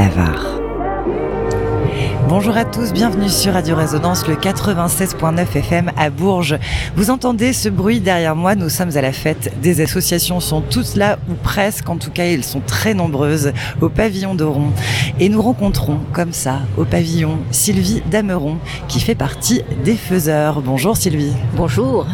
bavard. Bonjour à tous, bienvenue sur Radio Résonance, le 96.9 FM à Bourges. Vous entendez ce bruit derrière moi, nous sommes à la fête. Des associations sont toutes là, ou presque, en tout cas elles sont très nombreuses, au pavillon d'Oron. Et nous rencontrons, comme ça, au pavillon, Sylvie Dameron, qui fait partie des faiseurs. Bonjour Sylvie. Bonjour.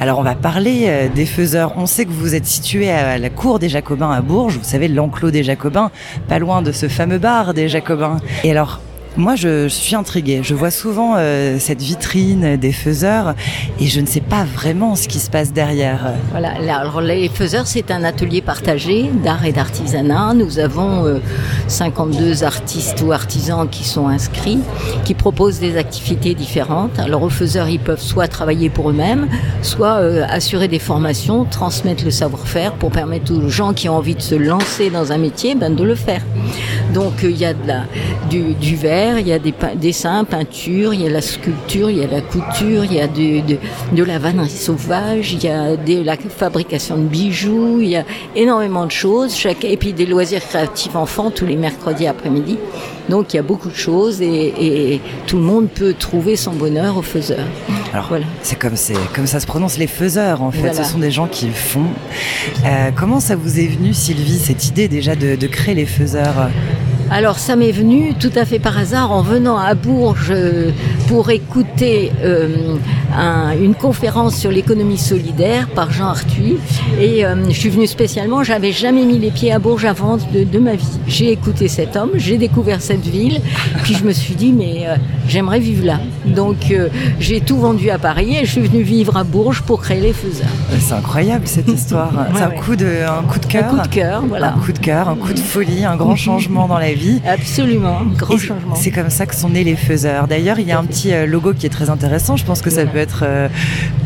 Alors on va parler euh, des faiseurs. On sait que vous êtes situé à la cour des Jacobins à Bourges, vous savez, l'enclos des Jacobins, pas loin de ce fameux bar des Jacobins. Et alors, moi, je, suis intriguée. Je vois souvent euh, cette vitrine des faiseurs et je ne sais pas vraiment ce qui se passe derrière. Voilà, alors les faiseurs, c'est un atelier partagé d'art et d'artisanat. Nous avons 52 euh, artistes ou artisans qui sont inscrits, qui proposent des activités différentes. Alors aux faiseurs, ils peuvent soit travailler pour eux-mêmes, soit euh, assurer des formations, transmettre le savoir-faire pour permettre aux gens qui ont envie de se lancer dans un métier ben, de le faire. Donc il y a du verre il y a des dessins, peintures, il y a la sculpture, il y a la couture, il y a de, la vannerie sauvage, il y a de la fabrication de bijoux, il y a énormément de choses. Chaque, et puis des loisirs créatifs enfants tous les mercredis après-midi. Donc il y a beaucoup de choses et, tout le monde peut trouver son bonheur aux faiseurs. Alors voilà. c'est comme, comme ça se prononce les faiseurs en fait. Ce sont des gens qui font. Euh, comment ça vous est venu Sylvie cette idée déjà de, de créer les faiseurs? Alors ça m'est venu tout à fait par hasard en venant à Bourges euh, pour écouter euh, une conférence sur l'économie solidaire par Jean Arthuis. Et euh, je suis venue spécialement, j'avais jamais mis les pieds à Bourges avant de, ma vie. J'ai écouté cet homme, j'ai découvert cette ville, puis je me suis dit mais j'aimerais vivre là. Donc j'ai tout vendu à Paris et je suis venue vivre à Bourges pour créer les faiseurs. C'est incroyable cette histoire. C'est un, coup de, un coup de cœur. Un coup de cœur, voilà. Un coup de cœur, un coup de folie, un grand changement dans la vie. Absolument, grand changement. C'est comme ça que sont nés les faiseurs. D'ailleurs, il y a un petit euh, logo qui est très intéressant. Je pense que ça peut être, euh,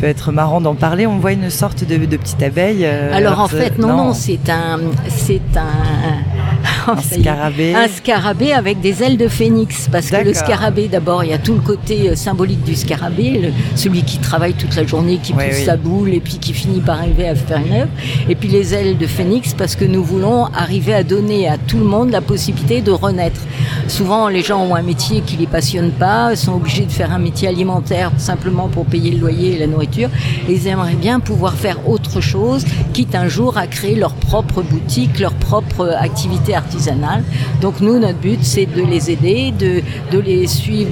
peut être marrant d'en parler. On voit une sorte de, petite abeille. Euh, alors en fait, non, non, c'est un, c'est un, un scarabée. Un scarabée avec des ailes de phénix. Parce que le scarabée, d'abord, il y a tout le côté symbolique du scarabée, celui qui travaille toute la journée, qui pousse sa boule et puis qui finit par arriver à faire une œuvre. Et puis les ailes de phénix, parce que nous voulons arriver à donner à tout le monde la possibilité de renaître. Souvent, les gens ont un métier qui les passionne pas, sont obligés de faire un métier alimentaire simplement pour payer le loyer et la nourriture. Et ils aimeraient bien pouvoir faire autre chose, quitte un jour à créer leur propre boutique, leur propre activité artisanale. Donc nous, notre but, c'est de les aider, de, de les suivre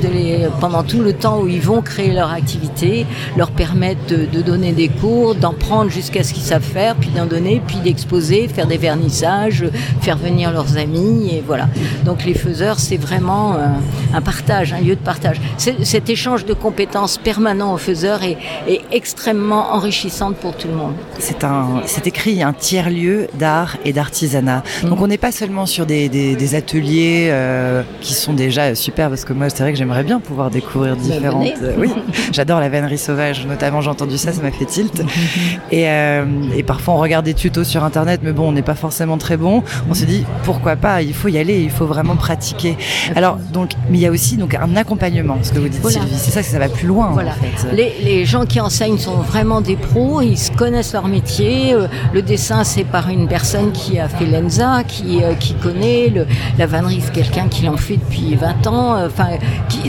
pendant tout le temps où ils vont créer leur activité, leur permettre de, donner des cours, d'en prendre jusqu'à ce qu'ils savent faire, puis d'en donner, puis d'exposer, faire des vernissages, faire venir leurs amis, et voilà. Donc les faiseurs, c'est vraiment euh, un partage, un lieu de partage. Cet échange de compétences permanent aux faiseurs est, extrêmement enrichissant pour tout le monde. C'est écrit un tiers lieu d'art et d'artisanat. Mm. Donc on n'est pas seulement sur des, ateliers euh, qui sont déjà super parce que moi c'est vrai que j'aimerais bien pouvoir découvrir différentes. Euh, oui, j'adore la vannerie sauvage, notamment j'ai entendu ça, ça m'a fait tilt. Et, et parfois on regarde des tutos sur internet, mais bon on n'est pas forcément très bon. On se dit pourquoi pas, il faut y aller, il faut vraiment pratiquer. Alors, donc, mais il y a aussi donc un accompagnement, ce que vous dites, Sylvie. C'est ça que ça va plus loin. Voilà. Les, gens qui enseignent sont vraiment des pros, ils connaissent leur métier. Euh, le dessin, c'est par une personne qui a fait qui, euh, qui connaît. Le, la vannerie, c'est quelqu'un qui l'en fait depuis 20 ans. Euh, enfin,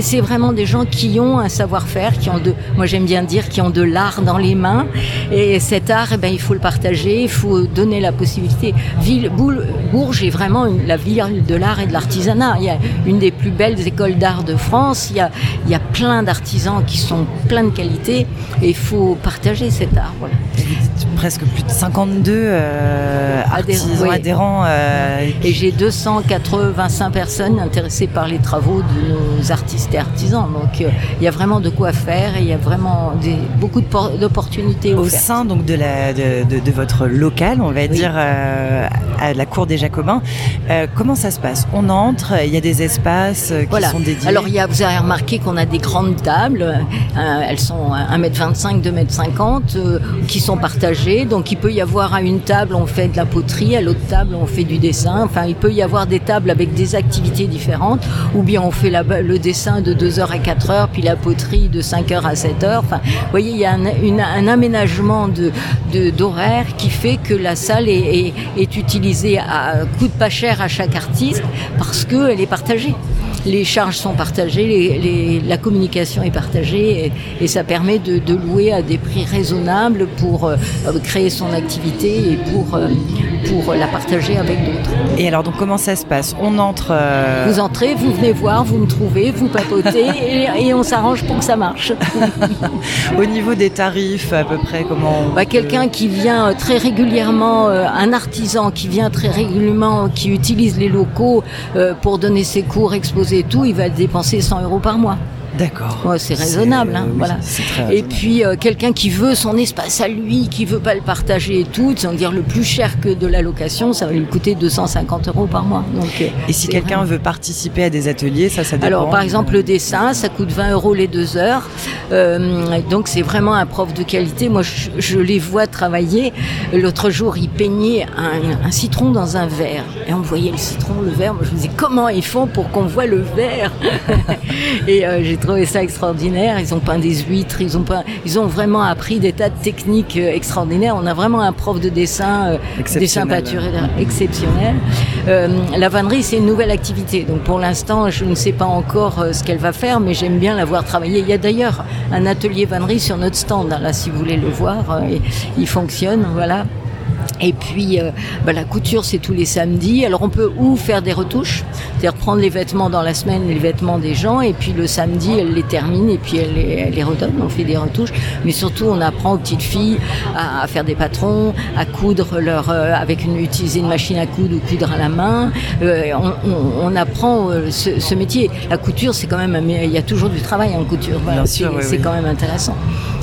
c'est vraiment des gens qui ont un savoir-faire, qui ont de, moi j'aime bien dire, qui ont de l'art dans les mains. Et cet art, eh ben, il faut le partager, il faut donner la possibilité. Ville, Bourges est vraiment la ville de l'art et de l'artisanat. Il y a une des plus belles écoles d'art de France. Il y a, il y a plein d'artisans qui sont plein de qualité et il faut partager cet art. Voilà. Presque plus de 52 euh, artisans adhérents. Euh, et j'ai 285 personnes intéressées par les travaux de nos artistes et artisans. Donc euh, il y a vraiment de quoi faire et il y a vraiment des, beaucoup d'opportunités au sein donc de, la, de, de, votre local, on va dire à la cour des Jacobins. comment ça se passe? On entre, il y a des espaces euh, qui sont dédiés. Alors, il y a, vous avez remarqué qu'on a des grandes tables. Euh, elles sont 1m25, 2m50, euh, qui sont partagées. Donc, il peut y avoir à une table, on fait de la poterie, à l'autre table, on fait du dessin. Il peut y avoir des tables avec des activités différentes, ou bien on fait le dessin de 2h à 4h, puis la poterie de 5h à 7h. Enfin, vous voyez, il y a un, aménagement d'horaire qui fait que la salle est, utilisée à coût de pas cher à chaque artiste parce qu'elle est partagée les charges sont partagées, la communication est partagée et, ça permet de, louer à des prix raisonnables pour euh, créer son activité et pour, euh, pour la partager avec d'autres. Et alors donc comment ça se passe? On entre... Euh, vous entrez, vous venez voir, vous me trouvez, vous papotez et, on s'arrange pour que ça marche. Au niveau des tarifs, à peu près comment bah, Quelqu'un qui vient très régulièrement, un artisan qui vient très régulièrement, qui utilise les locaux pour donner ses cours, exposer et tout, il va dépenser 100 euros par mois. D'accord. c'est raisonnable. Hein, voilà. Et puis euh, quelqu'un qui veut son espace à lui, qui veut pas le partager et tout, sans dire le plus cher que de la location, ça va lui coûter 250 euros par mois. Donc, euh, et si quelqu'un veut participer à des ateliers, ça, ça dépend. Alors par exemple le dessin, ça coûte 20 euros les deux heures. Euh, donc c'est vraiment un prof de qualité. Moi je, les vois travailler. L'autre jour il peignait un, citron dans un verre et on voyait le citron, le verre. Moi je me disais comment ils font pour qu'on voit le verre? et j'ai trouvé ça extraordinaire. Ils ont peint des huîtres, ils ont peint, ils ont vraiment appris des tas de techniques euh, extraordinaires. On a vraiment un prof de dessin, euh, dessin exceptionnel. Euh, la vannerie, c'est une nouvelle activité. Donc pour l'instant, je ne sais pas encore ce qu'elle va faire, mais j'aime bien la voir travailler. Il y a d'ailleurs un atelier vannerie sur notre stand. Hein, là, si vous voulez le voir, il fonctionne. Voilà. Et puis euh, bah, la couture c'est tous les samedis. Alors on peut ou faire des retouches, c'est-à-dire prendre les vêtements dans la semaine, les vêtements des gens, et puis le samedi elle les termine et puis elle les, redonne. On fait des retouches, mais surtout on apprend aux petites filles à, faire des patrons, à coudre leur euh, avec une utiliser une machine à coudre ou coudre à la main. Euh, on, apprend ce, métier. La couture c'est quand même il y a toujours du travail en couture. Voilà, c'est quand même intéressant.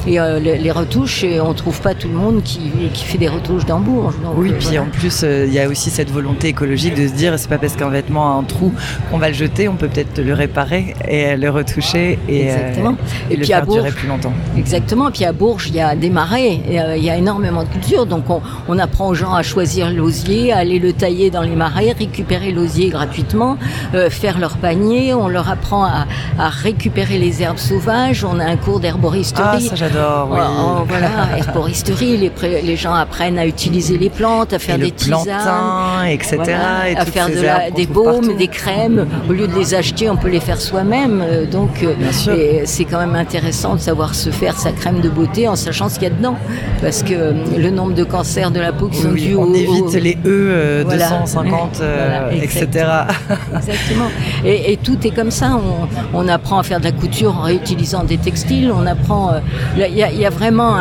Et les, retouches, on trouve pas tout le monde qui, qui fait des retouches dans oui, euh, puis en plus, euh, il y a aussi cette volonté écologique de se dire, c'est pas parce qu'un vêtement a un trou qu'on va le jeter, on peut peut-être le réparer et le retoucher et, euh, Exactement. et, le faire durer plus longtemps. Exactement. Et puis à Bourges, il y a des marais, il y a énormément de culture, donc on, apprend aux gens à choisir l'osier, à aller le tailler dans les marais, récupérer l'osier gratuitement, faire leur panier, on leur apprend à, récupérer les herbes sauvages, on a un cours d'herboristerie. Ah, ça j'adore, oui. Oh, voilà, herboristerie, les, les gens apprennent à utiliser les plantes, à faire des tisanes, etc. à faire des baumes, des crèmes. Au lieu de les acheter, on peut les faire soi-même. Euh, donc, euh, c'est quand même intéressant de savoir se faire sa crème de beauté en sachant ce qu'il y a dedans. Parce que euh, le nombre de cancers de la peau qui sont dus On évite les E 250, etc. Exactement. Et, tout est comme ça. On, apprend à faire de la couture en réutilisant des textiles. On apprend. Il y, a vraiment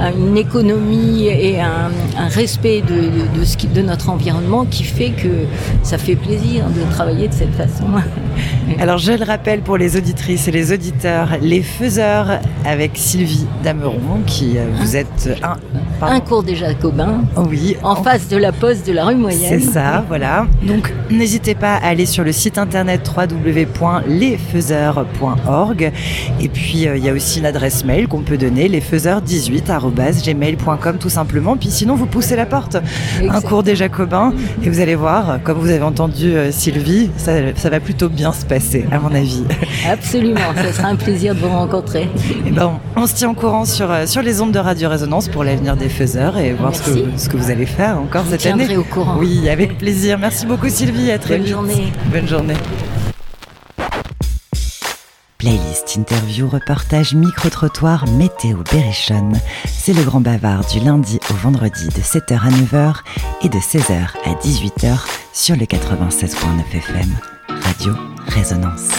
une économie et un, un respect de, notre environnement qui fait que ça fait plaisir de travailler de cette façon. Alors je le rappelle pour les auditrices et les auditeurs, les faiseurs avec Sylvie Dameron, qui euh, vous êtes un, un cours des Jacobins. Oui. En, face de la poste de la rue Moyenne. C'est ça, voilà. Donc n'hésitez pas à aller sur le site internet www.lesfaiseurs.org et puis euh, il y a aussi une adresse mail qu'on peut donner lesfaiseurs18@gmail.com tout simplement. Puis sinon vous poussez la porte. Un cours des Jacobins et vous allez voir, comme vous avez entendu euh, Sylvie, ça, va plutôt bien se passer, à mon avis. Absolument, ce sera un plaisir de vous rencontrer. Et eh ben, on, se tient au courant sur, euh, sur les ondes de Radio Résonance pour l'avenir des faiseurs et voir ce que, ce que, vous allez faire encore cette année. au courant. Oui, avec plaisir. Merci beaucoup Sylvie, à très Bonne journée. Bonne journée. Playlist, interview, reportage, micro-trottoir, météo, berrichonne. C'est le grand bavard du lundi au vendredi de 7h à 9h et de 16h à 18h sur le 96.9 FM. Radio Résonance.